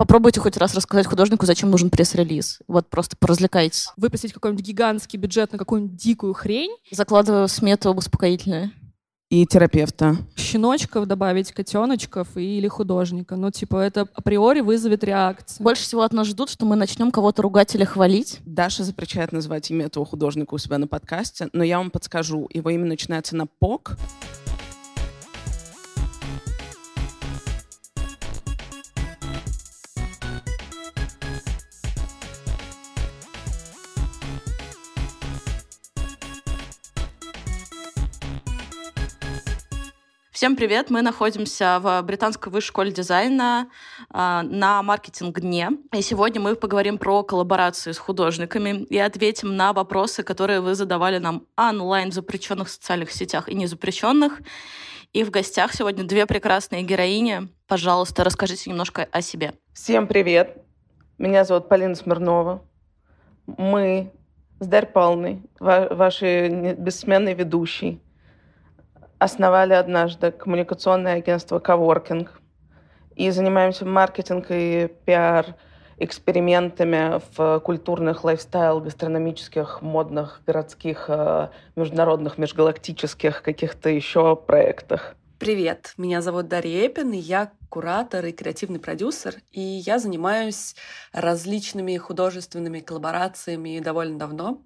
Попробуйте хоть раз рассказать художнику, зачем нужен пресс-релиз. Вот просто поразвлекайтесь. Выпустить какой-нибудь гигантский бюджет на какую-нибудь дикую хрень. Закладываю смету успокоительную. И терапевта. Щеночков добавить, котеночков или художника. Ну, типа, это априори вызовет реакцию. Больше всего от нас ждут, что мы начнем кого-то ругать или хвалить. Даша запрещает называть имя этого художника у себя на подкасте, но я вам подскажу. Его имя начинается на «пок». Всем привет! Мы находимся в Британской высшей школе дизайна э, на маркетинг-дне. И сегодня мы поговорим про коллаборации с художниками и ответим на вопросы, которые вы задавали нам онлайн в запрещенных социальных сетях и незапрещенных. И в гостях сегодня две прекрасные героини. Пожалуйста, расскажите немножко о себе. Всем привет! Меня зовут Полина Смирнова. Мы с Дарь Павловной, ваши бессменные ведущие, основали однажды коммуникационное агентство «Коворкинг» и занимаемся маркетинг и пиар экспериментами в культурных, лайфстайл, гастрономических, модных, городских, э, международных, межгалактических каких-то еще проектах. Привет, меня зовут Дарья Эпин, и я куратор и креативный продюсер, и я занимаюсь различными художественными коллаборациями довольно давно.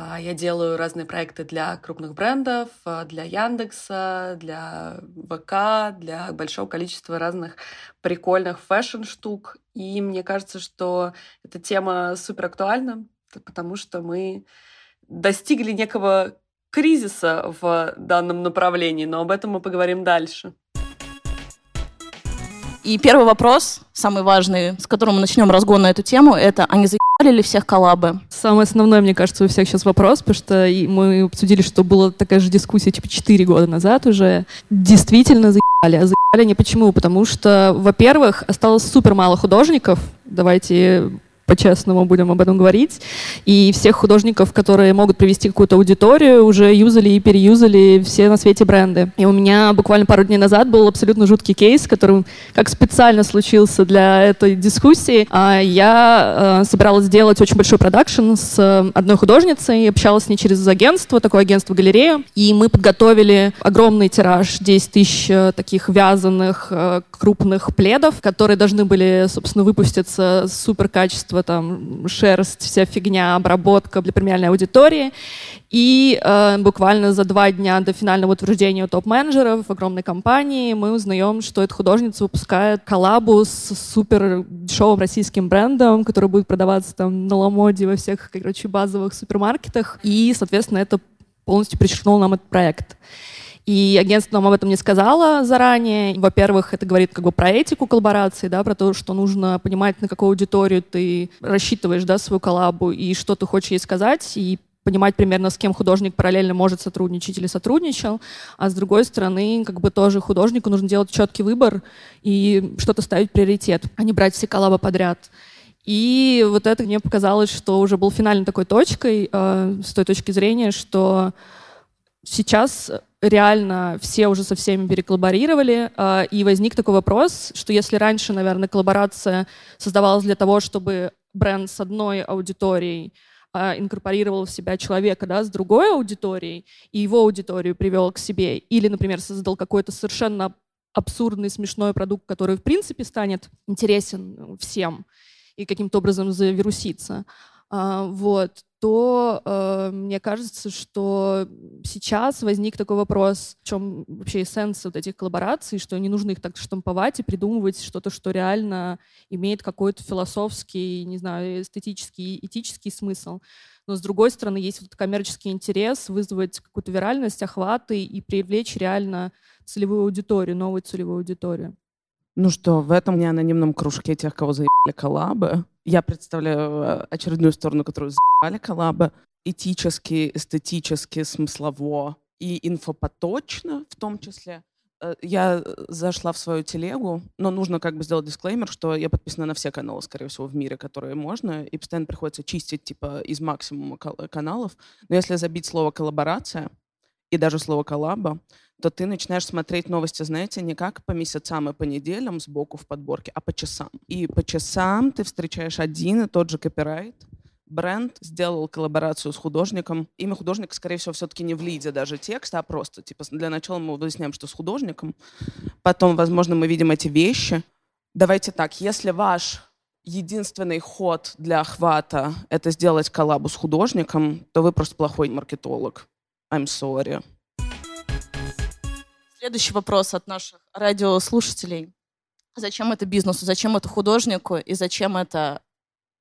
А, я делаю разные проекты для крупных брендов, а, для Яндекса, для ВК, для большого количества разных прикольных fashion-штук. И мне кажется, что эта тема супер актуальна, потому что мы достигли некого кризиса в данном направлении, но об этом мы поговорим дальше. И первый вопрос, самый важный, с которым мы начнем разгон на эту тему, это а не заебали ли всех коллабы? Самый основной, мне кажется, у всех сейчас вопрос, потому что мы обсудили, что была такая же дискуссия типа 4 года назад уже. Действительно заебали. А заебали не почему? Потому что, во-первых, осталось супер мало художников. Давайте по-честному будем об этом говорить. И всех художников, которые могут привести какую-то аудиторию, уже юзали и переюзали все на свете бренды. И у меня буквально пару дней назад был абсолютно жуткий кейс, который как специально случился для этой дискуссии. А Я э, собиралась сделать очень большой продакшн с одной художницей, общалась с ней через агентство, такое агентство галерея, и мы подготовили огромный тираж, 10 тысяч э, таких вязаных э, крупных пледов, которые должны были, собственно, выпуститься супер качества качество, там, шерсть, вся фигня, обработка для премиальной аудитории. И э, буквально за два дня до финального утверждения топ-менеджеров в огромной компании мы узнаем, что эта художница выпускает коллабу с супер дешевым российским брендом, который будет продаваться там на Ламоде во всех, короче, базовых супермаркетах. И, соответственно, это полностью перечеркнул нам этот проект. И агентство нам об этом не сказало заранее. Во-первых, это говорит как бы про этику коллаборации, да, про то, что нужно понимать, на какую аудиторию ты рассчитываешь да, свою коллабу и что ты хочешь ей сказать, и понимать примерно, с кем художник параллельно может сотрудничать или сотрудничал, а с другой стороны, как бы тоже художнику нужно делать четкий выбор и что-то ставить приоритет, а не брать все коллабы подряд. И вот это мне показалось, что уже был финальной такой точкой э, с той точки зрения, что сейчас реально все уже со всеми переколлаборировали, э, и возник такой вопрос, что если раньше, наверное, коллаборация создавалась для того, чтобы бренд с одной аудиторией э, инкорпорировал в себя человека да, с другой аудиторией, и его аудиторию привел к себе, или, например, создал какой-то совершенно абсурдный, смешной продукт, который, в принципе, станет интересен всем и каким-то образом завирусится, вот, то э, мне кажется, что сейчас возник такой вопрос, в чем вообще эссенция вот этих коллабораций, что не нужно их так штамповать и придумывать что-то, что реально имеет какой-то философский, не знаю, эстетический, этический смысл. Но с другой стороны, есть вот коммерческий интерес вызвать какую-то виральность, охваты и привлечь реально целевую аудиторию, новую целевую аудиторию. Ну что, в этом не анонимном кружке тех, кого заебали коллабы, я представляю э, очередную сторону, которую заебали коллабы. Этически, эстетически, смыслово и инфопоточно в том числе. Э, я зашла в свою телегу, но нужно как бы сделать дисклеймер, что я подписана на все каналы, скорее всего, в мире, которые можно, и постоянно приходится чистить типа из максимума каналов. Но если забить слово «коллаборация», и даже слово «коллаба», то ты начинаешь смотреть новости, знаете, не как по месяцам и по неделям сбоку в подборке, а по часам. И по часам ты встречаешь один и тот же копирайт, бренд сделал коллаборацию с художником. Имя художника, скорее всего, все-таки не в лиде даже текста, а просто, типа, для начала мы выясняем, что с художником. Потом, возможно, мы видим эти вещи. Давайте так, если ваш единственный ход для охвата — это сделать коллабу с художником, то вы просто плохой маркетолог. I'm sorry. Следующий вопрос от наших радиослушателей. Зачем это бизнесу, зачем это художнику и зачем это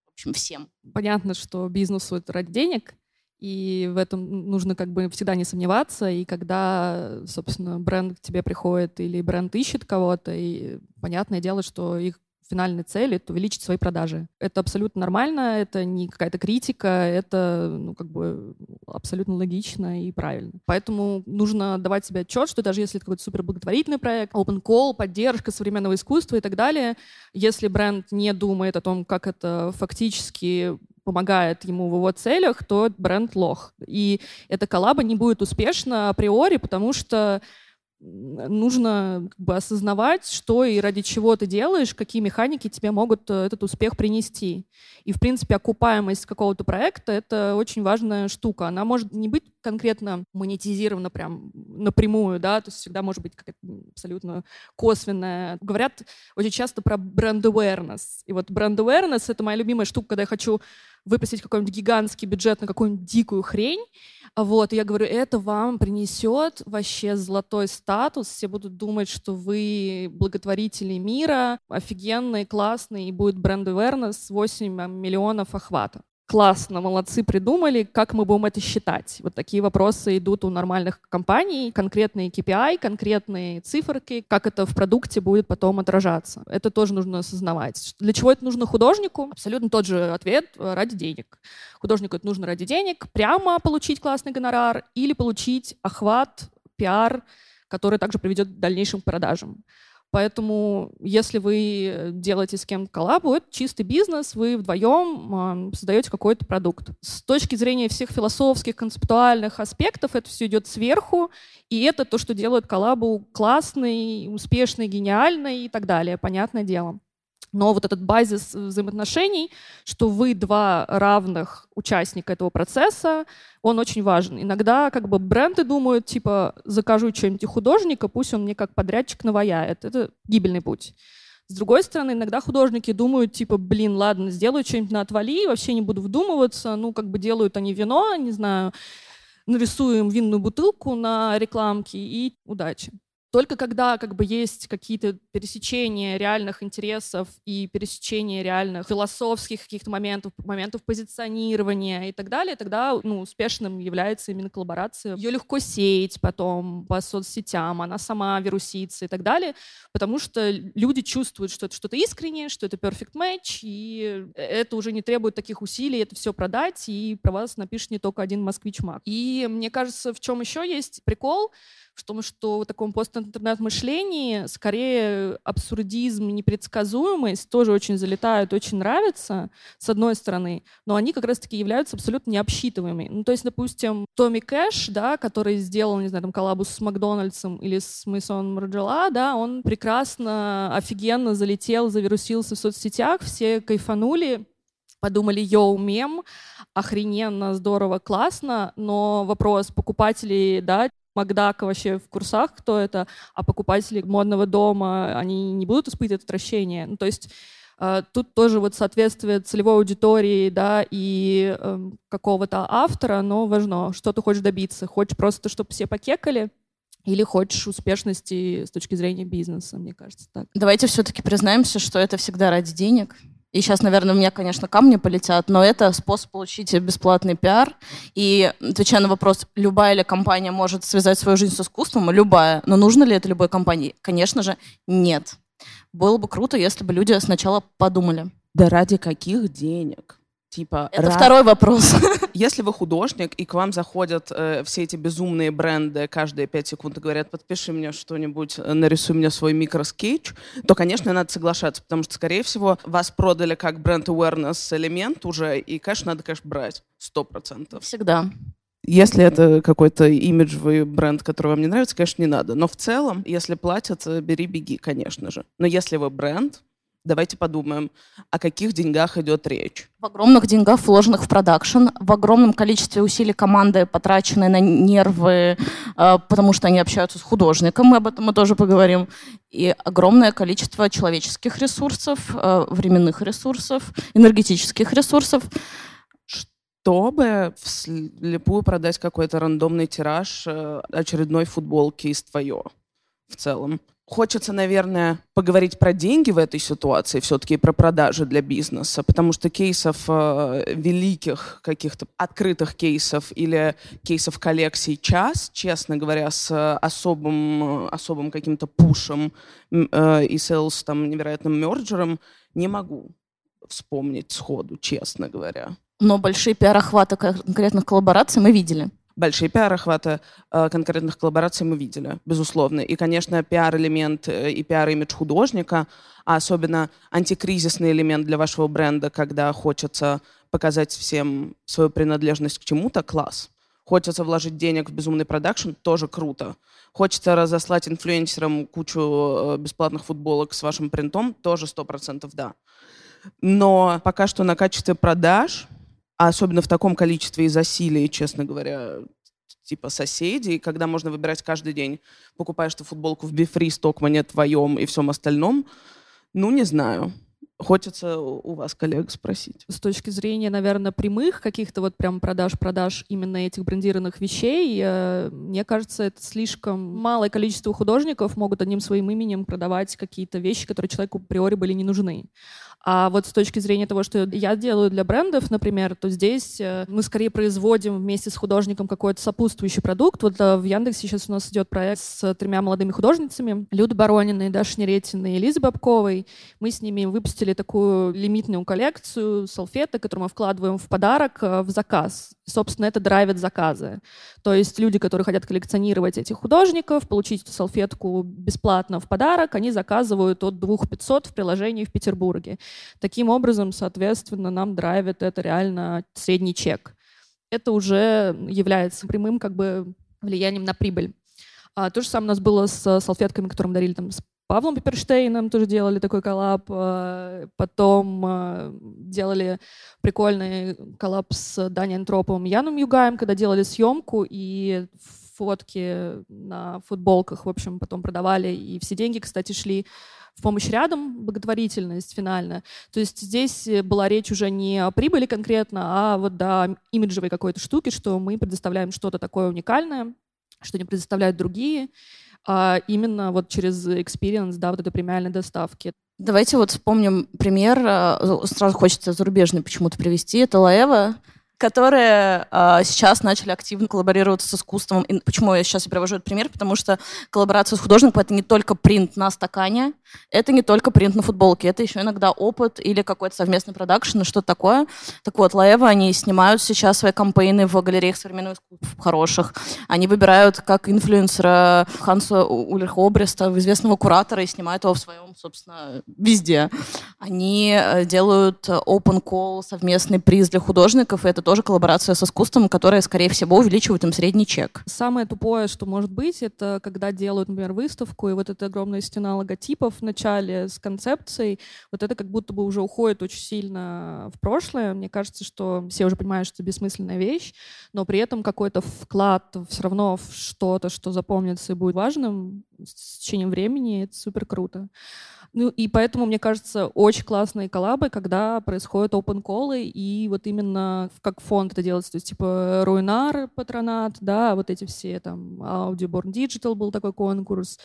в общем, всем? Понятно, что бизнесу это ради денег, и в этом нужно как бы всегда не сомневаться. И когда, собственно, бренд к тебе приходит или бренд ищет кого-то, и понятное дело, что их финальной цели, то увеличить свои продажи. Это абсолютно нормально, это не какая-то критика, это ну, как бы абсолютно логично и правильно. Поэтому нужно давать себе отчет, что даже если это какой-то супер благотворительный проект, open call, поддержка современного искусства и так далее, если бренд не думает о том, как это фактически помогает ему в его целях, то бренд лох. И эта коллаба не будет успешна априори, потому что нужно как бы осознавать, что и ради чего ты делаешь, какие механики тебе могут э, этот успех принести. И, в принципе, окупаемость какого-то проекта — это очень важная штука. Она может не быть конкретно монетизирована прям напрямую, да, то есть всегда может быть какая-то абсолютно косвенная. Говорят очень часто про бренд awareness. И вот бренд awareness — это моя любимая штука, когда я хочу выпросить какой-нибудь гигантский бюджет на какую-нибудь дикую хрень, вот, я говорю, это вам принесет вообще золотой статус, все будут думать, что вы благотворители мира, офигенные, классные, и будет бренд awareness 8 миллионов охвата классно, молодцы, придумали, как мы будем это считать? Вот такие вопросы идут у нормальных компаний, конкретные KPI, конкретные циферки, как это в продукте будет потом отражаться. Это тоже нужно осознавать. Для чего это нужно художнику? Абсолютно тот же ответ — ради денег. Художнику это нужно ради денег, прямо получить классный гонорар или получить охват, пиар, который также приведет к дальнейшим продажам. Поэтому, если вы делаете с кем-то коллабу, это чистый бизнес, вы вдвоем создаете какой-то продукт. С точки зрения всех философских, концептуальных аспектов, это все идет сверху, и это то, что делает коллабу классной, успешной, гениальной и так далее, понятное дело. Но вот этот базис взаимоотношений, что вы два равных участника этого процесса, он очень важен. Иногда как бы бренды думают, типа, закажу что-нибудь художника, пусть он мне как подрядчик наваяет. Это гибельный путь. С другой стороны, иногда художники думают, типа, блин, ладно, сделаю что-нибудь на отвали, вообще не буду вдумываться, ну, как бы делают они вино, не знаю, нарисуем винную бутылку на рекламке и удачи. Только когда как бы есть какие-то пересечения реальных интересов и пересечения реальных философских каких-то моментов, моментов позиционирования и так далее, тогда ну, успешным является именно коллаборация. Ее легко сеять потом по соцсетям, она сама вирусится и так далее, потому что люди чувствуют, что это что-то искреннее, что это perfect match, и это уже не требует таких усилий, это все продать, и про вас напишет не только один москвич-маг. И мне кажется, в чем еще есть прикол, в том, что в таком постинтернет-мышлении скорее абсурдизм непредсказуемость тоже очень залетают, очень нравятся, с одной стороны, но они как раз-таки являются абсолютно необсчитываемыми. Ну, то есть, допустим, Томми Кэш, да, который сделал, не знаю, там, коллабу с Макдональдсом или с Мэйсон Марджела, да, он прекрасно, офигенно залетел, завирусился в соцсетях, все кайфанули, подумали, йоу, мем, охрененно, здорово, классно, но вопрос покупателей, да, Макдак вообще в курсах, кто это, а покупатели модного дома, они не будут испытывать отвращение. Ну, то есть э, тут тоже вот соответствие целевой аудитории, да, и э, какого-то автора, но важно, что ты хочешь добиться. Хочешь просто, чтобы все покекали, или хочешь успешности с точки зрения бизнеса, мне кажется, так. Давайте все-таки признаемся, что это всегда ради денег. И сейчас, наверное, у меня, конечно, камни полетят, но это способ получить бесплатный пиар. И отвечая на вопрос, любая ли компания может связать свою жизнь с искусством? Любая. Но нужно ли это любой компании? Конечно же, нет. Было бы круто, если бы люди сначала подумали. Да ради каких денег? Типа, Это ra... второй вопрос. Если вы художник, и к вам заходят э, все эти безумные бренды каждые пять секунд и говорят, подпиши мне что-нибудь, э, нарисуй мне свой микроскетч, то, конечно, надо соглашаться, потому что, скорее всего, вас продали как бренд awareness элемент уже, и, конечно, надо, конечно, брать. Сто процентов. Всегда. Если это какой-то имиджевый бренд, который вам не нравится, конечно, не надо. Но в целом, если платят, э, бери, беги, конечно же. Но если вы бренд, давайте подумаем, о каких деньгах идет речь. В огромных деньгах, вложенных в продакшн, в огромном количестве усилий команды, потраченные на нервы, э, потому что они общаются с художником, мы об этом мы тоже поговорим, и огромное количество человеческих ресурсов, э, временных ресурсов, энергетических ресурсов. Чтобы вслепую продать какой-то рандомный тираж э, очередной футболки из твое в целом. Хочется, наверное, поговорить про деньги в этой ситуации, все-таки про продажи для бизнеса, потому что кейсов э, великих каких-то открытых кейсов или кейсов коллекций час, честно говоря, с особым, особым каким-то пушем э, и селс там невероятным мерджером, не могу вспомнить сходу, честно говоря. Но большие пиар-охваты конкретных коллабораций мы видели большие пиар-охваты э, конкретных коллабораций мы видели, безусловно. И, конечно, пиар-элемент э, и пиар-имидж художника, а особенно антикризисный элемент для вашего бренда, когда хочется показать всем свою принадлежность к чему-то, класс. Хочется вложить денег в безумный продакшн, тоже круто. Хочется разослать инфлюенсерам кучу э, бесплатных футболок с вашим принтом, тоже сто процентов да. Но пока что на качестве продаж а особенно в таком количестве и засилии, честно говоря, типа соседей, когда можно выбирать каждый день, покупаешь ты футболку в Бифри, Стокмане твоем и всем остальном, ну, не знаю. Хочется у вас, коллег, спросить. С точки зрения, наверное, прямых каких-то вот прям продаж-продаж именно этих брендированных вещей, э, мне кажется, это слишком малое количество художников могут одним своим именем продавать какие-то вещи, которые человеку априори были не нужны. А вот с точки зрения того, что я делаю для брендов, например, то здесь э, мы скорее производим вместе с художником какой-то сопутствующий продукт. Вот э, в Яндексе сейчас у нас идет проект с тремя молодыми художницами. Люд Барониной, Даша Неретиной и Лизой Бабковой. Мы с ними выпустили такую лимитную коллекцию салфеток, которую мы вкладываем в подарок э, в заказ. Собственно, это драйвит заказы. То есть люди, которые хотят коллекционировать этих художников, получить эту салфетку бесплатно в подарок, они заказывают от 2500 в приложении в Петербурге. Таким образом, соответственно, нам драйвит это реально средний чек. Это уже является прямым как бы влиянием на прибыль. А, то же самое у нас было с салфетками, которые мы дарили там Павлом Пепперштейном, тоже делали такой коллаб. А, потом а, делали прикольный коллаб с Дани Антроповым и Яном Югаем, когда делали съемку, и фотки на футболках, в общем, потом продавали, и все деньги, кстати, шли в помощь рядом, благотворительность финальная. То есть здесь э, была речь уже не о прибыли конкретно, а вот до имиджевой какой-то штуки, что мы предоставляем что-то такое уникальное, что не предоставляют другие, а именно вот через experience, да, вот этой премиальной доставки. Давайте вот вспомним пример, э, сразу хочется зарубежный почему-то привести, это Лаева, которые э, сейчас начали активно коллаборировать с искусством. И почему я сейчас привожу этот пример? Потому что коллаборация с художником — это не только принт на стакане, это не только принт на футболке, это еще иногда опыт или какой-то совместный продакшн, что-то такое. Так вот, Лаева, они снимают сейчас свои кампейны в галереях современного искусства хороших. Они выбирают как инфлюенсера Ханса Ульриха Обреста, известного куратора, и снимают его в своем, собственно, везде. Они э, делают open call, совместный приз для художников, и это тоже коллаборация с искусством, которая, скорее всего, увеличивает им средний чек. Самое тупое, что может быть, это когда делают, например, выставку, и вот эта огромная стена логотипов в начале с концепцией, вот это как будто бы уже уходит очень сильно в прошлое. Мне кажется, что все уже понимают, что это бессмысленная вещь, но при этом какой-то вклад все равно в что-то, что запомнится и будет важным с течением времени, это супер круто. Ну и поэтому, мне кажется, очень классные коллабы, когда происходят open колы и вот именно как фонд это делается, то есть типа Руинар, Патронат, да, вот эти все там Audio Born Digital был такой конкурс.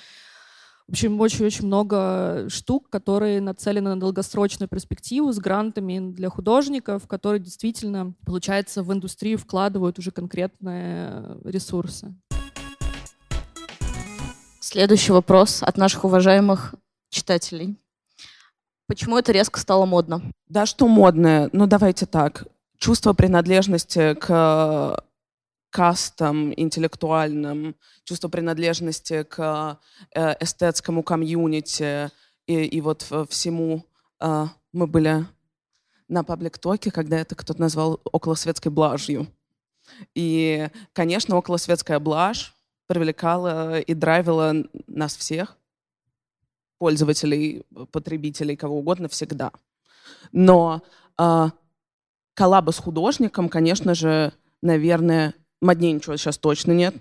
В общем, очень-очень много штук, которые нацелены на долгосрочную перспективу с грантами для художников, которые действительно, получается, в индустрию вкладывают уже конкретные ресурсы. Следующий вопрос от наших уважаемых читателей. Почему это резко стало модно? Да, что модное? Ну, давайте так. Чувство принадлежности к кастам интеллектуальным, чувство принадлежности к э, эстетскому комьюнити и, и вот всему. Э, мы были на паблик-токе, когда это кто-то назвал околосветской блажью. И, конечно, околосветская блажь привлекала и драйвила нас всех, пользователей, потребителей, кого угодно, всегда. Но э, коллаба с художником, конечно же, наверное, моднее ничего сейчас точно нет.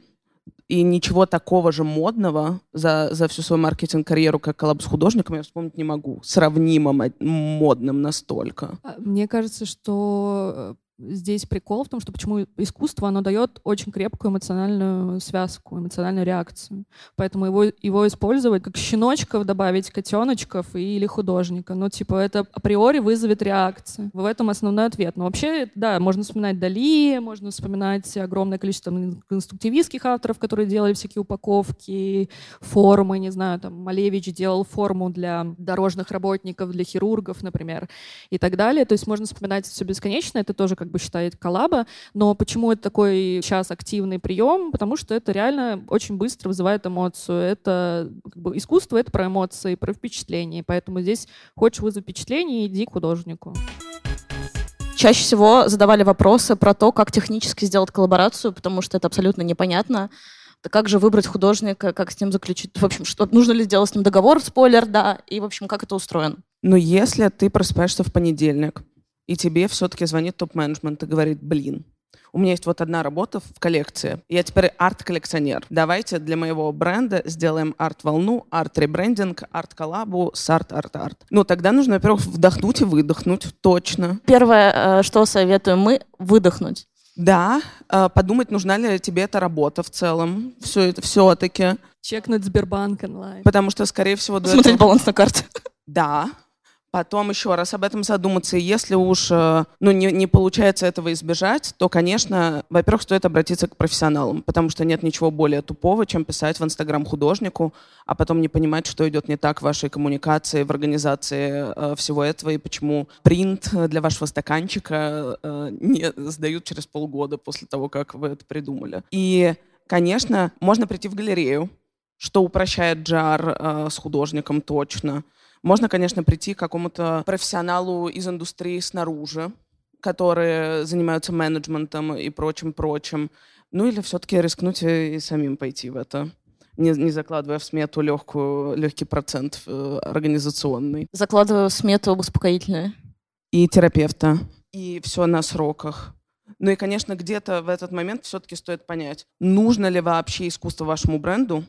И ничего такого же модного за, за всю свою маркетинг-карьеру, как коллаб с художником, я вспомнить не могу. Сравнимо модным настолько. А, мне кажется, что здесь прикол в том, что почему искусство, оно дает очень крепкую эмоциональную связку, эмоциональную реакцию. Поэтому его, его использовать как щеночков добавить, котеночков или художника. Ну, типа, это априори вызовет реакцию. В этом основной ответ. Но вообще, да, можно вспоминать Дали, можно вспоминать огромное количество конструктивистских авторов, которые делали всякие упаковки, формы, не знаю, там, Малевич делал форму для дорожных работников, для хирургов, например, и так далее. То есть можно вспоминать все бесконечно, это тоже как бы считает коллаба. Но почему это такой сейчас активный прием? Потому что это реально очень быстро вызывает эмоцию. Это как бы, искусство — это про эмоции, про впечатления. Поэтому здесь хочешь вызвать впечатление, иди к художнику. Чаще всего задавали вопросы про то, как технически сделать коллаборацию, потому что это абсолютно непонятно. Как же выбрать художника, как с ним заключить? В общем, что нужно ли сделать с ним договор, спойлер, да, и, в общем, как это устроено? Ну, если ты просыпаешься в понедельник, и тебе все-таки звонит топ-менеджмент и говорит, блин, у меня есть вот одна работа в коллекции. Я теперь арт-коллекционер. Давайте для моего бренда сделаем арт-волну, арт-ребрендинг, арт-коллабу с арт-арт-арт. Ну, тогда нужно, во-первых, вдохнуть и выдохнуть, точно. Первое, э, что советуем мы, выдохнуть. Да, э, подумать, нужна ли тебе эта работа в целом, все это все-таки. Чекнуть Сбербанк онлайн. Потому что, скорее всего... Смотреть этого... баланс на карте. Да, Потом еще раз об этом задуматься. И если уж э, ну, не, не получается этого избежать, то, конечно, во-первых, стоит обратиться к профессионалам, потому что нет ничего более тупого, чем писать в Инстаграм художнику, а потом не понимать, что идет не так в вашей коммуникации, в организации э, всего этого, и почему принт для вашего стаканчика э, не сдают через полгода после того, как вы это придумали. И, конечно, можно прийти в галерею, что упрощает джар э, с художником точно. Можно, конечно, прийти к какому-то профессионалу из индустрии снаружи, которые занимаются менеджментом и прочим-прочим. Ну или все-таки рискнуть и самим пойти в это не, не закладывая в смету легкую, легкий процент э, организационный. Закладывая в смету успокоительное. И терапевта. И все на сроках. Ну и, конечно, где-то в этот момент все-таки стоит понять, нужно ли вообще искусство вашему бренду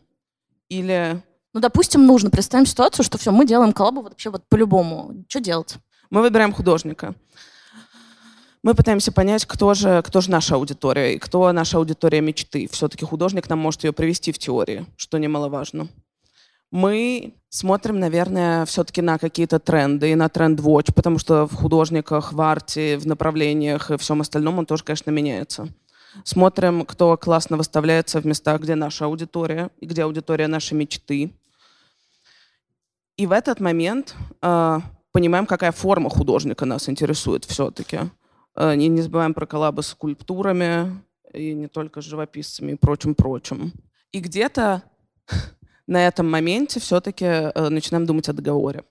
или ну, допустим, нужно. Представим ситуацию, что все, мы делаем коллабу вообще вот по-любому. Что делать? Мы выбираем художника. Мы пытаемся понять, кто же, кто же наша аудитория и кто наша аудитория мечты. Все-таки художник нам может ее привести в теории, что немаловажно. Мы смотрим, наверное, все-таки на какие-то тренды и на тренд-watch, потому что в художниках, в арте, в направлениях и всем остальном он тоже, конечно, меняется. Смотрим, кто классно выставляется в местах, где наша аудитория и где аудитория нашей мечты. И в этот момент э, понимаем, какая форма художника нас интересует все-таки. Э, не, забываем про коллабы с скульптурами, и не только с живописцами и прочим-прочим. И где-то на этом моменте все-таки э, начинаем думать о договоре.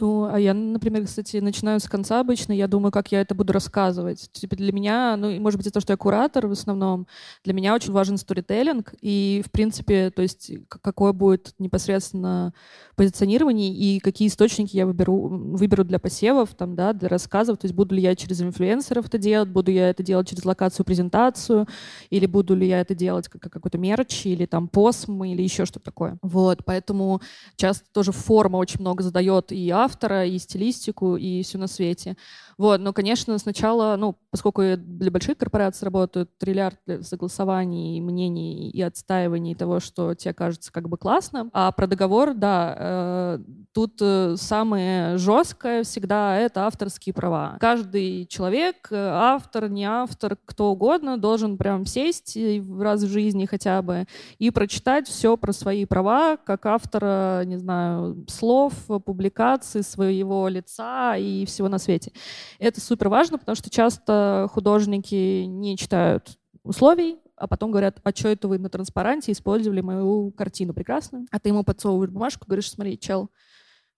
Ну, а я, например, кстати, начинаю с конца обычно, я думаю, как я это буду рассказывать. Типа для меня, ну, может быть, из-за того, что я куратор в основном, для меня очень важен сторителлинг, и, в принципе, то есть какое будет непосредственно позиционирование и какие источники я выберу, выберу для посевов, там, да, для рассказов, то есть буду ли я через инфлюенсеров это делать, буду я это делать через локацию, презентацию, или буду ли я это делать как какой-то мерч, или там посм, или еще что-то такое. Вот, поэтому часто тоже форма очень много задает и автора, и стилистику, и все на свете. Вот, но, конечно, сначала, ну, поскольку я для больших корпораций работаю, триллиард согласований, мнений и отстаиваний того, что тебе кажется как бы классно. А про договор, да, э, тут э, самое жесткое всегда это авторские права. Каждый человек, э, автор, не автор, кто угодно, должен прям сесть раз в жизни хотя бы и прочитать все про свои права, как автора, не знаю, слов, публикаций, своего лица и всего на свете. Это супер важно, потому что часто художники не читают условий, а потом говорят, а что это вы на транспаранте использовали мою картину прекрасную? А ты ему подсовываешь бумажку, говоришь, смотри, чел,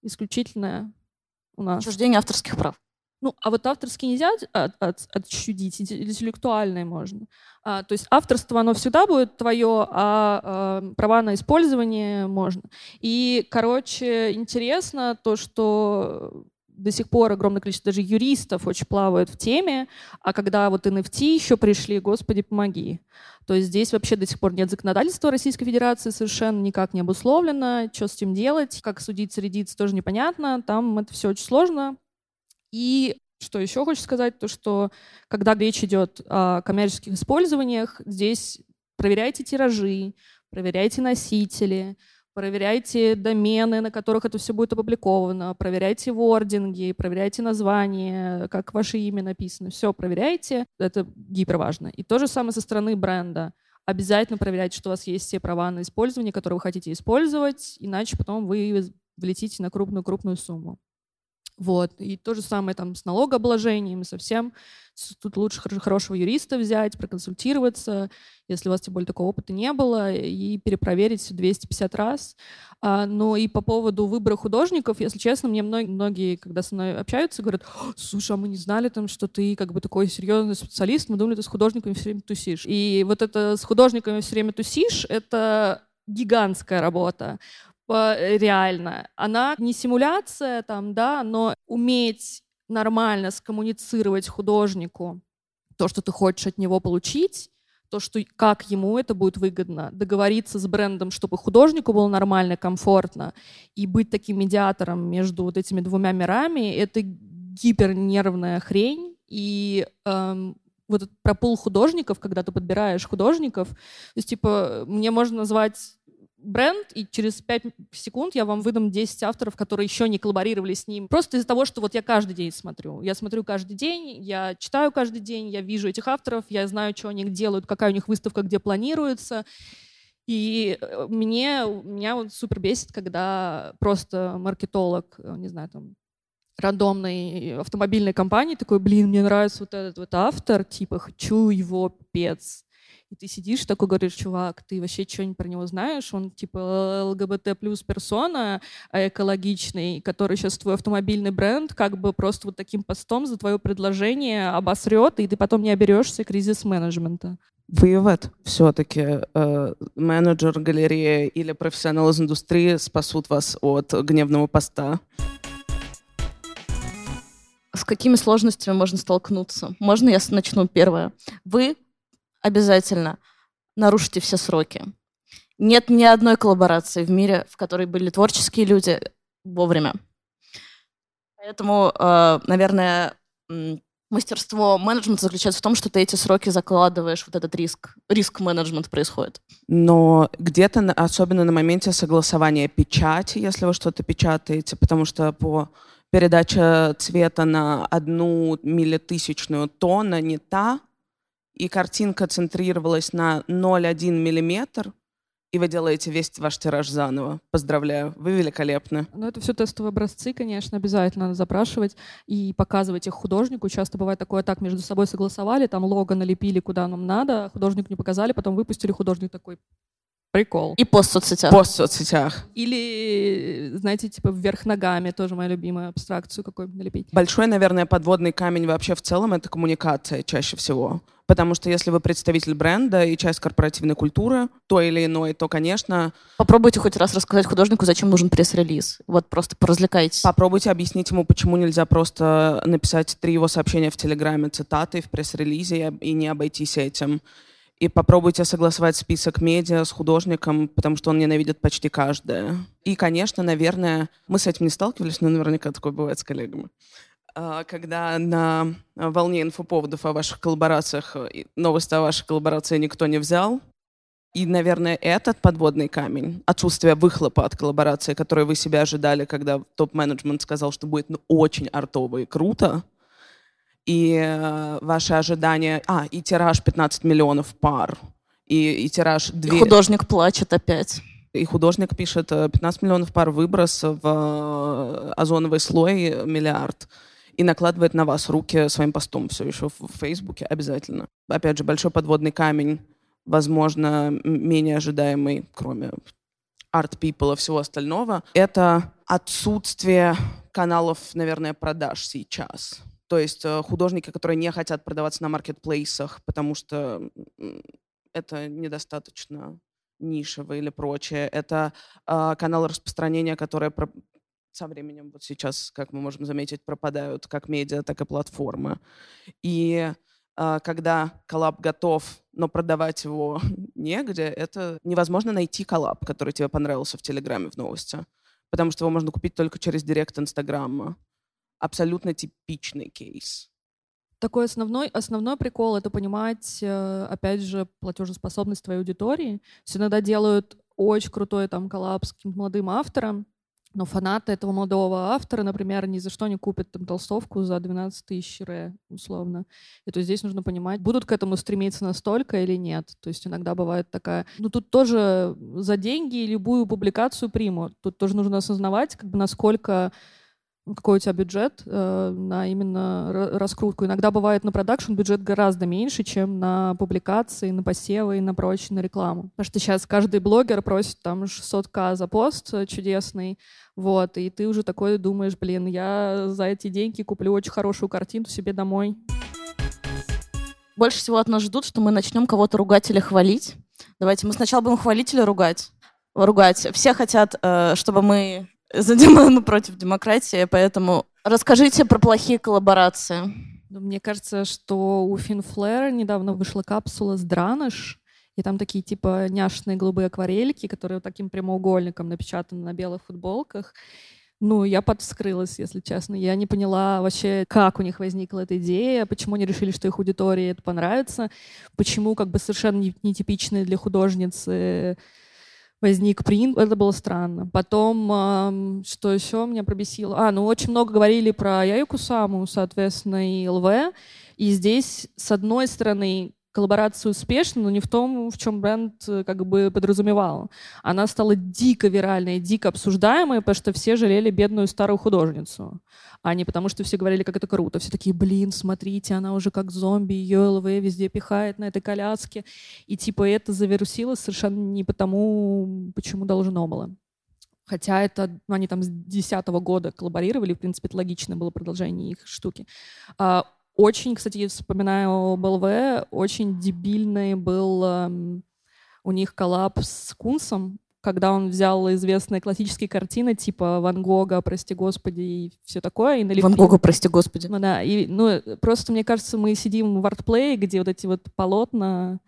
исключительно у нас. Учреждение авторских прав. Ну, а вот авторский нельзя от, интеллектуальное можно. А, то есть авторство, оно всегда будет твое, а, а права на использование можно. И, короче, интересно то, что до сих пор огромное количество даже юристов очень плавают в теме, а когда вот NFT еще пришли, господи, помоги. То есть здесь вообще до сих пор нет законодательства Российской Федерации, совершенно никак не обусловлено, что с этим делать, как судить, рядиться, тоже непонятно, там это все очень сложно. И что еще хочу сказать, то что когда речь идет о коммерческих использованиях, здесь проверяйте тиражи, проверяйте носители, проверяйте домены, на которых это все будет опубликовано, проверяйте вординги, проверяйте название, как ваше имя написано. Все проверяйте, это гиперважно. И то же самое со стороны бренда. Обязательно проверяйте, что у вас есть все права на использование, которые вы хотите использовать, иначе потом вы влетите на крупную-крупную сумму. Вот. И то же самое там с налогообложением, совсем. Тут лучше хорошего юриста взять, проконсультироваться, если у вас тем более такого опыта не было, и перепроверить все 250 раз. А, но и по поводу выбора художников, если честно, мне многие, многие, когда со мной общаются, говорят, слушай, а мы не знали там, что ты как бы такой серьезный специалист, мы думали, ты с художниками все время тусишь. И вот это с художниками все время тусишь, это гигантская работа. Э, реально. Она не симуляция, там, да, но уметь нормально скоммуницировать художнику то, что ты хочешь от него получить, то, что как ему это будет выгодно, договориться с брендом, чтобы художнику было нормально, комфортно, и быть таким медиатором между вот этими двумя мирами, это гипернервная хрень, и эм, вот этот пропул художников, когда ты подбираешь художников, то есть, типа, мне можно назвать бренд, и через 5 секунд я вам выдам 10 авторов, которые еще не коллаборировали с ним. Просто из-за того, что вот я каждый день смотрю. Я смотрю каждый день, я читаю каждый день, я вижу этих авторов, я знаю, что они делают, какая у них выставка, где планируется. И э, мне, меня вот супер бесит, когда просто маркетолог, э, не знаю, там, рандомной автомобильной компании такой, блин, мне нравится вот этот вот автор, типа, хочу его пец и ты сидишь такой говоришь, чувак, ты вообще что-нибудь про него знаешь? Он типа ЛГБТ плюс персона а экологичный, который сейчас твой автомобильный бренд как бы просто вот таким постом за твое предложение обосрет, и ты потом не оберешься кризис-менеджмента. Вывод все-таки э, менеджер галереи или профессионал из индустрии спасут вас от гневного поста. С какими сложностями можно столкнуться? Можно я начну первое? Вы обязательно нарушите все сроки. Нет ни одной коллаборации в мире, в которой были творческие люди вовремя. Поэтому, э, наверное, мастерство менеджмента заключается в том, что ты эти сроки закладываешь, вот этот риск, риск менеджмент происходит. Но где-то, особенно на моменте согласования печати, если вы что-то печатаете, потому что по передаче цвета на одну миллитысячную тонна не та, и картинка центрировалась на 0,1 миллиметр, и вы делаете весь ваш тираж заново. Поздравляю, вы великолепны. Ну, это все тестовые образцы, конечно, обязательно надо запрашивать и показывать их художнику. Часто бывает такое, так, между собой согласовали, там лого налепили куда нам надо, художнику не показали, потом выпустили, художник такой, Прикол. И пост в соцсетях. Пост в соцсетях. Или, знаете, типа вверх ногами, тоже моя любимая абстракцию какой-нибудь налепить. Большой, наверное, подводный камень вообще в целом — это коммуникация чаще всего. Потому что если вы представитель бренда и часть корпоративной культуры, то или иной, то, конечно... Попробуйте хоть раз рассказать художнику, зачем нужен пресс-релиз. Вот просто поразвлекайтесь. Попробуйте объяснить ему, почему нельзя просто написать три его сообщения в Телеграме цитаты в пресс-релизе и не обойтись этим и попробуйте согласовать список медиа с художником, потому что он ненавидит почти каждое. И, конечно, наверное, мы с этим не сталкивались, но наверняка такое бывает с коллегами. А, когда на волне инфоповодов о ваших коллаборациях, новости о вашей коллаборации никто не взял, и, наверное, этот подводный камень, отсутствие выхлопа от коллаборации, который вы себя ожидали, когда топ-менеджмент сказал, что будет ну, очень артово и круто, и э, ваши ожидания... А, и тираж 15 миллионов пар. И, и тираж... 2... И художник плачет опять. И художник пишет 15 э, миллионов пар выброс в э, озоновый слой миллиард и накладывает на вас руки своим постом все еще в Фейсбуке обязательно. Опять же, большой подводный камень, возможно, менее ожидаемый, кроме арт people и всего остального, это отсутствие каналов, наверное, продаж сейчас То есть э, художники, которые не хотят продаваться на маркетплейсах, потому что это недостаточно нишево или прочее. Это э, каналы распространения, которые про... со временем вот сейчас, как мы можем заметить, пропадают как медиа, так и платформы. И э, когда коллаб готов, но продавать его негде, это невозможно найти коллаб, который тебе понравился в Телеграме в новости, потому что его можно купить только через директ Инстаграма. Абсолютно типичный кейс. Такой основной, основной прикол — это понимать, э, опять же, платежеспособность твоей аудитории. Все иногда делают очень крутой там коллапс с каким-то молодым автором, но фанаты этого молодого автора, например, ни за что не купят там толстовку за 12 тысяч ре, условно. И то здесь нужно понимать, будут к этому стремиться настолько или нет. То есть иногда бывает такая... Ну тут тоже за деньги любую публикацию примут. Тут тоже нужно осознавать, как бы насколько какой у тебя бюджет э, на именно раскрутку. Иногда бывает на продакшн бюджет гораздо меньше, чем на публикации, на посевы и на прочее, на рекламу. Потому что сейчас каждый блогер просит там 600к за пост чудесный, вот, и ты уже такой думаешь, блин, я за эти деньги куплю очень хорошую картину себе домой. Больше всего от нас ждут, что мы начнем кого-то ругать или хвалить. Давайте мы сначала будем хвалить или ругать? Ругать. Все хотят, э, чтобы мы за мы против демократии, поэтому расскажите про плохие коллаборации. Ну, мне кажется, что у Финфлэр недавно вышла капсула с Драныш, и там такие типа няшные голубые акварельки, которые вот таким прямоугольником напечатаны на белых футболках. Ну, я подскрылась, если честно. Я не поняла вообще, как у них возникла эта идея, почему они решили, что их аудитории это понравится, почему как бы совершенно нетипичные для художницы возник принт, это было странно. Потом, что еще меня пробесило? А, ну очень много говорили про Яйку Саму, соответственно, и ЛВ. И здесь, с одной стороны, коллаборация успешна, но не в том, в чем бренд э, как бы подразумевал. Она стала дико виральной, дико обсуждаемой, потому что все жалели бедную старую художницу, а не потому, что все говорили, как это круто. Все такие, блин, смотрите, она уже как зомби, ее ЛВ везде пихает на этой коляске. И типа это завирусилось совершенно не потому, почему должно было. Хотя это ну, они там с 2010 года коллаборировали, в принципе, это логичное было продолжение их штуки. А, очень, кстати, вспоминаю БЛВ, очень дебильный был эм, у них коллаб с Кунсом, когда он взял известные классические картины типа Ван Гога, прости господи, и все такое. И налепил... Ван Гога, прости господи. Ну да, и, ну, просто мне кажется, мы сидим в артплее, где вот эти вот полотна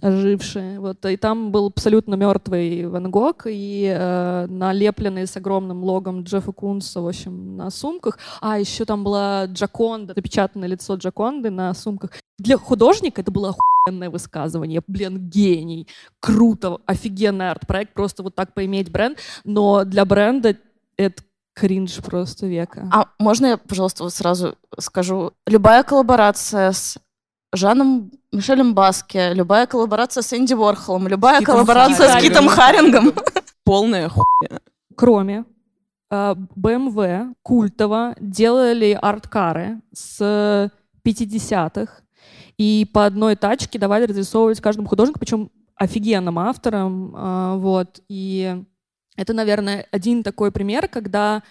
ожившие. Вот, и там был абсолютно мертвый Ван Гог, и э, налепленный с огромным логом Джеффа Кунса, в общем, на сумках. А, еще там была Джаконда, напечатанное лицо Джаконды на сумках. Для художника это было охуенное высказывание. Блин, гений. Круто, офигенный арт-проект, просто вот так поиметь бренд. Но для бренда это кринж просто века. А можно я, пожалуйста, вот сразу скажу? Любая коллаборация с Жаном Мишелем Баске, любая коллаборация с Энди Ворхолом, любая Китом коллаборация Харингом. с Китом Харингом. Полная хуйня. Кроме BMW, а, Культова делали арт-кары с 50-х, и по одной тачке давали разрисовывать каждому художнику, причем офигенным авторам. А, вот. И это, наверное, один такой пример, когда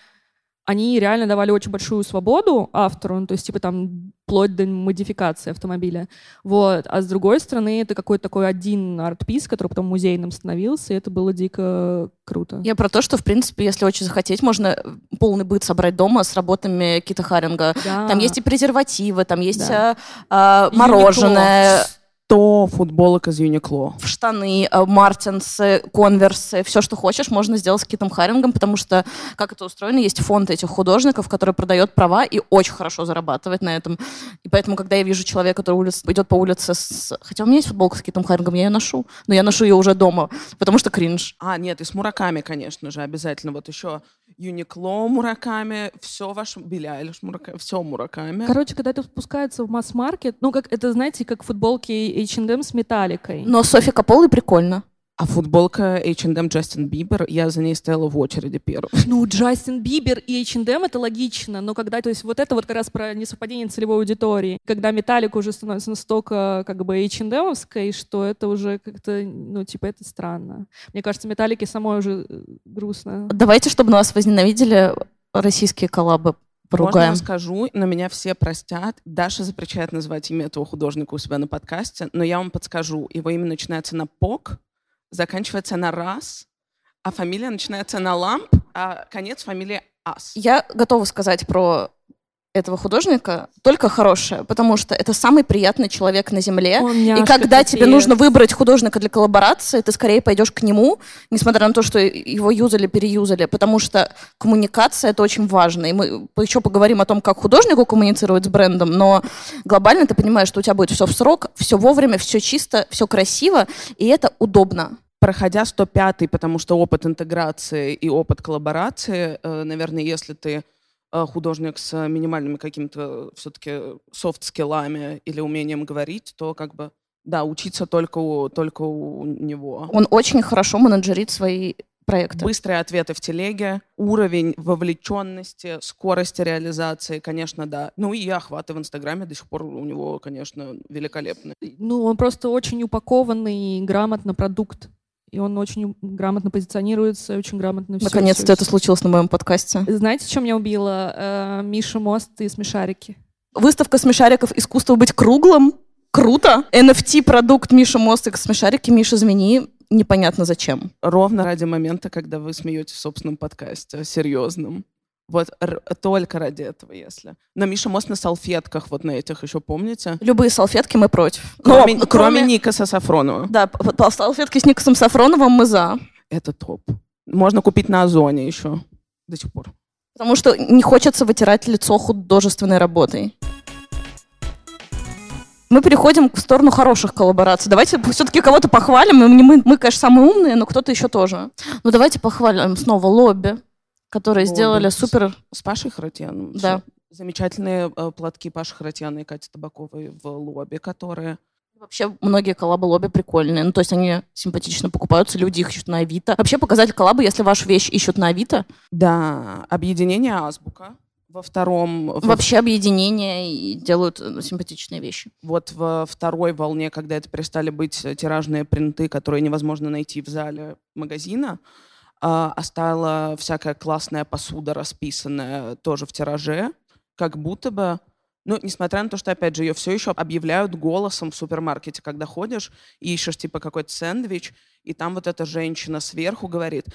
они реально давали очень большую свободу автору, ну, то есть, типа, там, вплоть до модификации автомобиля. Вот. А с другой стороны, это какой-то такой один арт-пис, который потом музейным становился, и это было дико круто. Я про то, что, в принципе, если очень захотеть, можно полный быт собрать дома с работами Кита Харинга. Да. Там есть и презервативы, там есть да. а, а, мороженое. 100 футболок из Юникло. В штаны, э, мартинсы, конверсы, все, что хочешь, можно сделать с Китом Харингом, потому что, как это устроено, есть фонд этих художников, который продает права и очень хорошо зарабатывает на этом. И поэтому, когда я вижу человека, который улиц, идет по улице с... Хотя у меня есть футболка с Китом Харингом, я ее ношу, но я ношу ее уже дома, потому что кринж. А, нет, и с мураками, конечно же, обязательно. Вот еще Юникло Мураками, все ваше, Айлиш Мураками, все Мураками. Короче, когда это спускается в масс-маркет, ну, как это, знаете, как футболки H&M с металликой. Но Софи Каполи прикольно. А футболка H&M Джастин Бибер, я за ней стояла в очереди первым. Ну, Джастин Бибер и H&M это логично, но когда, то есть вот это вот как раз про несовпадение целевой аудитории, когда металлика уже становится настолько как бы H&M-овской, что это уже как-то, ну, типа, это странно. Мне кажется, металлики самой уже э, грустно. Давайте, чтобы нас возненавидели российские коллабы поругаем. Можно скажу, но меня все простят. Даша запрещает называть имя этого художника у себя на подкасте, но я вам подскажу. Его имя начинается на «пок», заканчивается на «раз», а фамилия начинается на «ламп», а конец фамилии «ас». Я готова сказать про этого художника только хорошее, потому что это самый приятный человек на Земле. и когда капец. тебе нужно выбрать художника для коллаборации, ты скорее пойдешь к нему, несмотря на то, что его юзали, переюзали, потому что коммуникация — это очень важно. И мы еще поговорим о том, как художнику коммуницировать с брендом, но глобально ты понимаешь, что у тебя будет все в срок, все вовремя, все чисто, все красиво, и это удобно проходя 105-й, потому что опыт интеграции и опыт коллаборации, э, наверное, если ты художник с минимальными какими-то все-таки софт-скиллами или умением говорить, то как бы, да, учиться только у, только у него. Он очень хорошо менеджерит свои проекты. Быстрые ответы в телеге, уровень вовлеченности, скорости реализации, конечно, да. Ну и охваты в Инстаграме до сих пор у него, конечно, великолепны. Ну, он просто очень упакованный, грамотно продукт и он очень грамотно позиционируется, очень грамотно все. Наконец-то это случилось на моем подкасте. Знаете, что меня убило? Э, Миша Мост и Смешарики. Выставка смешариков «Искусство быть круглым». Круто. NFT-продукт Миша Мост и смешарики. Миша, извини, непонятно зачем. Ровно ради момента, когда вы смеетесь в собственном подкасте, серьезном. Вот только ради этого, если. Но Миша Мост на салфетках, вот на этих еще помните? Любые салфетки мы против. Кроме, Но, кроме, кроме Никаса Сафронова. Да, по, по салфетки с Никасом Сафроновым мы за. Это топ. Можно купить на Озоне еще до сих пор. Потому что не хочется вытирать лицо художественной работой. Мы переходим в сторону хороших коллабораций. Давайте все-таки кого-то похвалим. Мы, мы, мы, конечно, самые умные, но кто-то еще тоже. Ну, давайте похвалим снова лобби которые О, сделали супер... С Пашей Харатьяном. Да. Замечательные э, платки Паши Харатьяна и Кати Табаковой в лобби, которые... Вообще многие коллабы лобби прикольные. Ну, то есть они симпатично покупаются, люди их ищут на Авито. Вообще показатель коллабы, если вашу вещь ищут на Авито. Да, объединение Азбука. Во втором... Вообще объединение и делают э, симпатичные вещи. Вот во второй волне, когда это перестали быть тиражные принты, которые невозможно найти в зале магазина, оставила всякая классная посуда расписанная тоже в тираже, как будто бы. Ну, несмотря на то, что, опять же, ее все еще объявляют голосом в супермаркете, когда ходишь и ищешь, типа, какой-то сэндвич, и там вот эта женщина сверху говорит,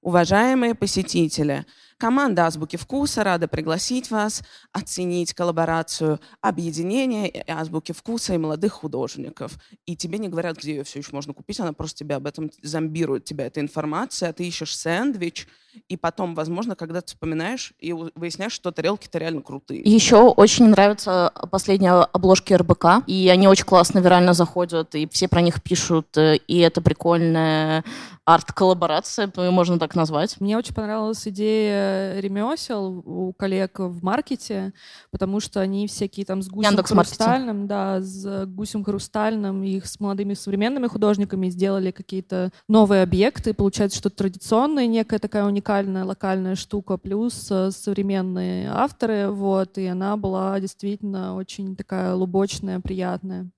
уважаемые посетители, Команда «Азбуки вкуса» рада пригласить вас оценить коллаборацию объединения «Азбуки вкуса» и молодых художников. И тебе не говорят, где ее все еще можно купить, она просто тебя об этом зомбирует, тебя эта информация, а ты ищешь сэндвич, и потом, возможно, когда ты вспоминаешь и выясняешь, что тарелки-то реально крутые. Еще очень нравятся последние обложки РБК, и они очень классно вирально заходят, и все про них пишут, и это прикольная арт-коллаборация, можно так назвать. Мне очень понравилась идея ремесел у коллег в маркете, потому что они всякие там с гусем Яндекс хрустальным, да, с гусем хрустальным, их с молодыми современными художниками сделали какие-то новые объекты, получается что-то традиционное, некая такая уникальная локальная штука, плюс э, современные авторы, вот, и она была действительно очень такая лубочная, приятная.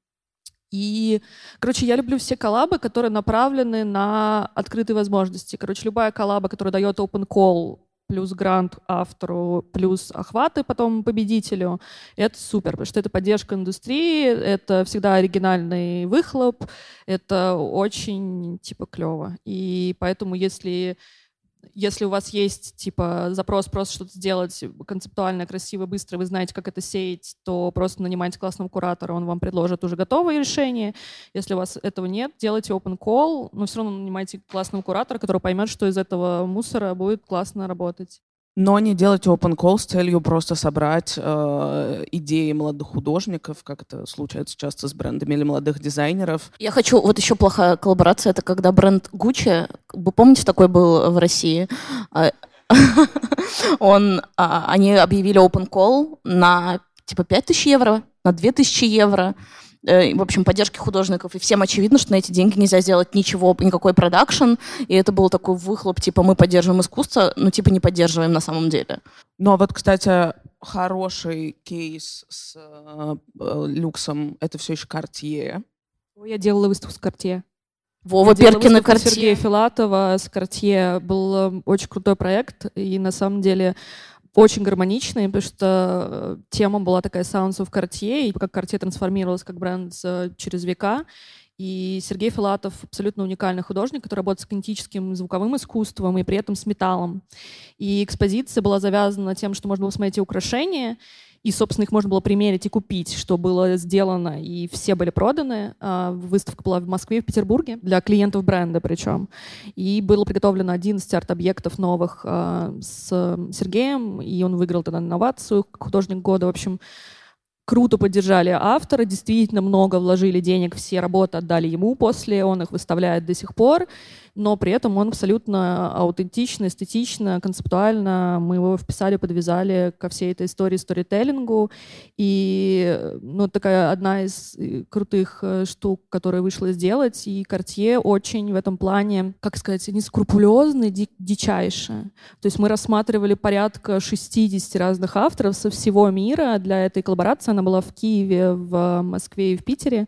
И, короче, я люблю все коллабы, которые направлены на открытые возможности. Короче, любая коллаба, которая дает open call плюс грант автору, плюс охваты потом победителю, это супер, потому что это поддержка индустрии, это всегда оригинальный выхлоп, это очень, типа, клево. И поэтому, если если у вас есть типа запрос просто что-то сделать концептуально, красиво, быстро, вы знаете, как это сеять, то просто нанимайте классного куратора, он вам предложит уже готовое решение. Если у вас этого нет, делайте open call, но все равно нанимайте классного куратора, который поймет, что из этого мусора будет классно работать но не делать open call с целью просто собрать э, идеи молодых художников, как это случается часто с брендами или молодых дизайнеров. Я хочу, вот еще плохая коллаборация, это когда бренд Gucci, вы помните, такой был в России, а, он, а, они объявили open call на типа 5000 евро, на 2000 евро, в общем, поддержки художников, и всем очевидно, что на эти деньги нельзя сделать ничего, никакой продакшн, и это был такой выхлоп, типа, мы поддерживаем искусство, но, типа, не поддерживаем на самом деле. Ну, а вот, кстати, хороший кейс с э, э люксом, это все еще Cartier. Я делала выставку с Cartier. Вова Перкин и Cartier. Сергея Филатова с Cartier был э, очень крутой проект, и на самом деле очень гармоничный, потому что э, тема была такая Sounds of Cartier, и как Cartier трансформировалась как бренд через века. И Сергей Филатов абсолютно уникальный художник, который работает с кинетическим звуковым искусством и при этом с металлом. И экспозиция была завязана тем, что можно было смотреть эти украшения, и, собственно, их можно было примерить и купить, что было сделано, и все были проданы. А, выставка была в Москве и в Петербурге для клиентов бренда причем. И было приготовлено 11 арт-объектов новых а, с Сергеем, и он выиграл тогда инновацию, художник года. В общем, круто поддержали автора, действительно много вложили денег, все работы отдали ему после, он их выставляет до сих пор но при этом он абсолютно аутентично, эстетично, концептуально. Мы его вписали, подвязали ко всей этой истории сторителлингу. И ну, такая одна из э, крутых э, штук, которая вышла сделать. И Картье очень в этом плане, как сказать, не скрупулезный, ди дичайше. То есть мы рассматривали порядка 60 разных авторов со всего мира для этой коллаборации. Она была в Киеве, в Москве и в Питере.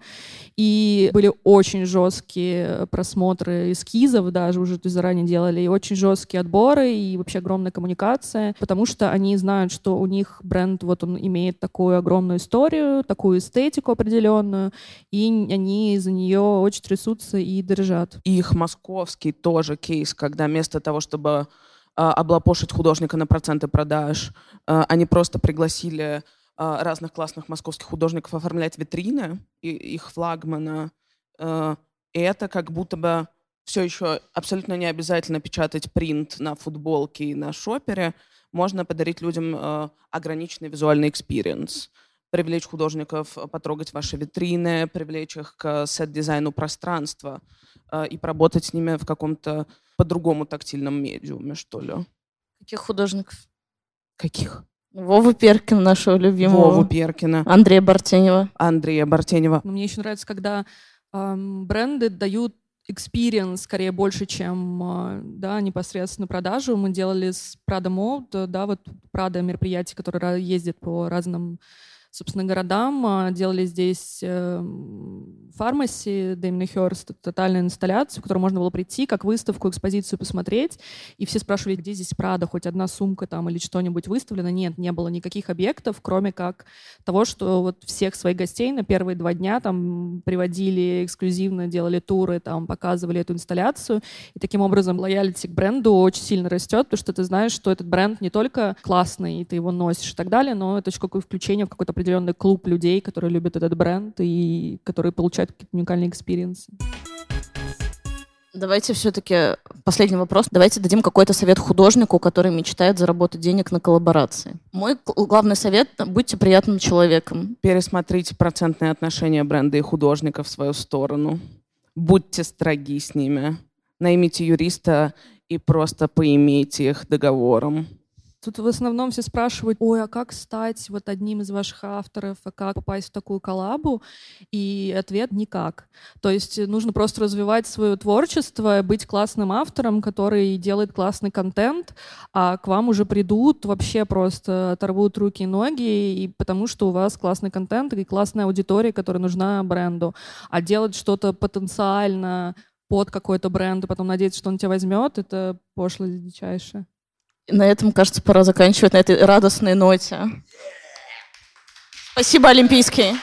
И были очень жесткие просмотры эскизов, эскизов даже уже заранее делали, и очень жесткие отборы, и вообще огромная коммуникация, потому что они знают, что у них бренд, вот он имеет такую огромную историю, такую эстетику определенную, и они за нее очень трясутся и дрожат. Их московский тоже кейс, когда вместо того, чтобы а, облапошить художника на проценты продаж, а, они просто пригласили а, разных классных московских художников оформлять витрины, и их флагмана. И это как будто бы все еще абсолютно не обязательно печатать принт на футболке и на шопере. Можно подарить людям э, ограниченный визуальный experience привлечь художников, э, потрогать ваши витрины, привлечь их к сет-дизайну пространства э, и поработать с ними в каком-то по-другому тактильном медиуме, что ли. Каких художников? Каких? Вову Перкина, нашего любимого. Вову Перкина. Андрея Бартенева. Андрея Бартенева. Мне еще нравится, когда эм, бренды дают experience скорее больше, чем а, да, непосредственно продажу. Мы делали с Prada Mode, да, вот Prada мероприятие, которое ездит по разным собственно, городам. А, делали здесь фармаси Дэмина Хёрст, тотальную инсталляцию, в которую можно было прийти, как выставку, экспозицию посмотреть. И все спрашивали, где здесь Прада, хоть одна сумка там или что-нибудь выставлено. Нет, не было никаких объектов, кроме как того, что вот всех своих гостей на первые два дня там приводили эксклюзивно, делали туры, там показывали эту инсталляцию. И таким образом loyalty к бренду очень сильно растет, потому что ты знаешь, что этот бренд не только классный, и ты его носишь и так далее, но это еще какое включение в какой-то определенный клуб людей, которые любят этот бренд и которые получают какие-то уникальные experience ы. Давайте все-таки последний вопрос. Давайте дадим какой-то совет художнику, который мечтает заработать денег на коллаборации. Мой главный совет — будьте приятным человеком. Пересмотрите процентные отношения бренда и художника в свою сторону. Будьте строги с ними. Наймите юриста и просто поимейте их договором. Тут в основном все спрашивают, ой, а как стать вот одним из ваших авторов, а как попасть в такую коллабу? И ответ — никак. То есть нужно просто развивать свое творчество, быть классным автором, который делает классный контент, а к вам уже придут, вообще просто оторвут руки и ноги, и потому что у вас классный контент и классная аудитория, которая нужна бренду. А делать что-то потенциально под какой-то бренд, и потом надеяться, что он тебя возьмет, это пошлость дичайшая. На этом, кажется, пора заканчивать на этой радостной ноте. Спасибо, Олимпийский.